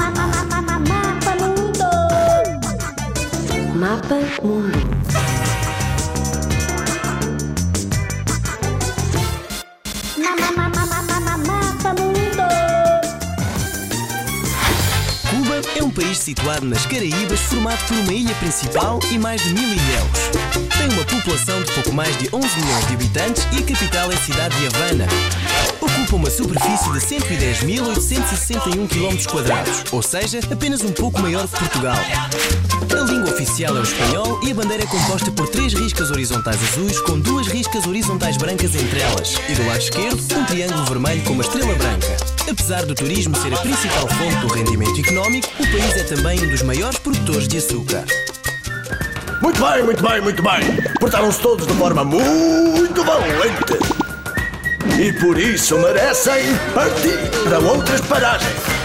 Mapa Mundo. Mapa Mundo. Mapa Mundo. Cuba é um país situado nas Caraíbas, formado por uma ilha principal e mais de mil ilhéus. Tem uma população de pouco mais de 11 milhões de habitantes e a capital é a cidade de Havana. Ocupa uma superfície de 110.861 km, ou seja, apenas um pouco maior que Portugal. A língua oficial é o espanhol e a bandeira é composta por três riscas horizontais azuis com duas riscas horizontais brancas entre elas. E do lado esquerdo, um triângulo vermelho com uma estrela branca. Apesar do turismo ser a principal fonte do rendimento económico, o país é também um dos maiores produtores de açúcar. Muito bem, muito bem, muito bem. Portaram-se todos de forma muito valente. E por isso merecem partir para outras paragens.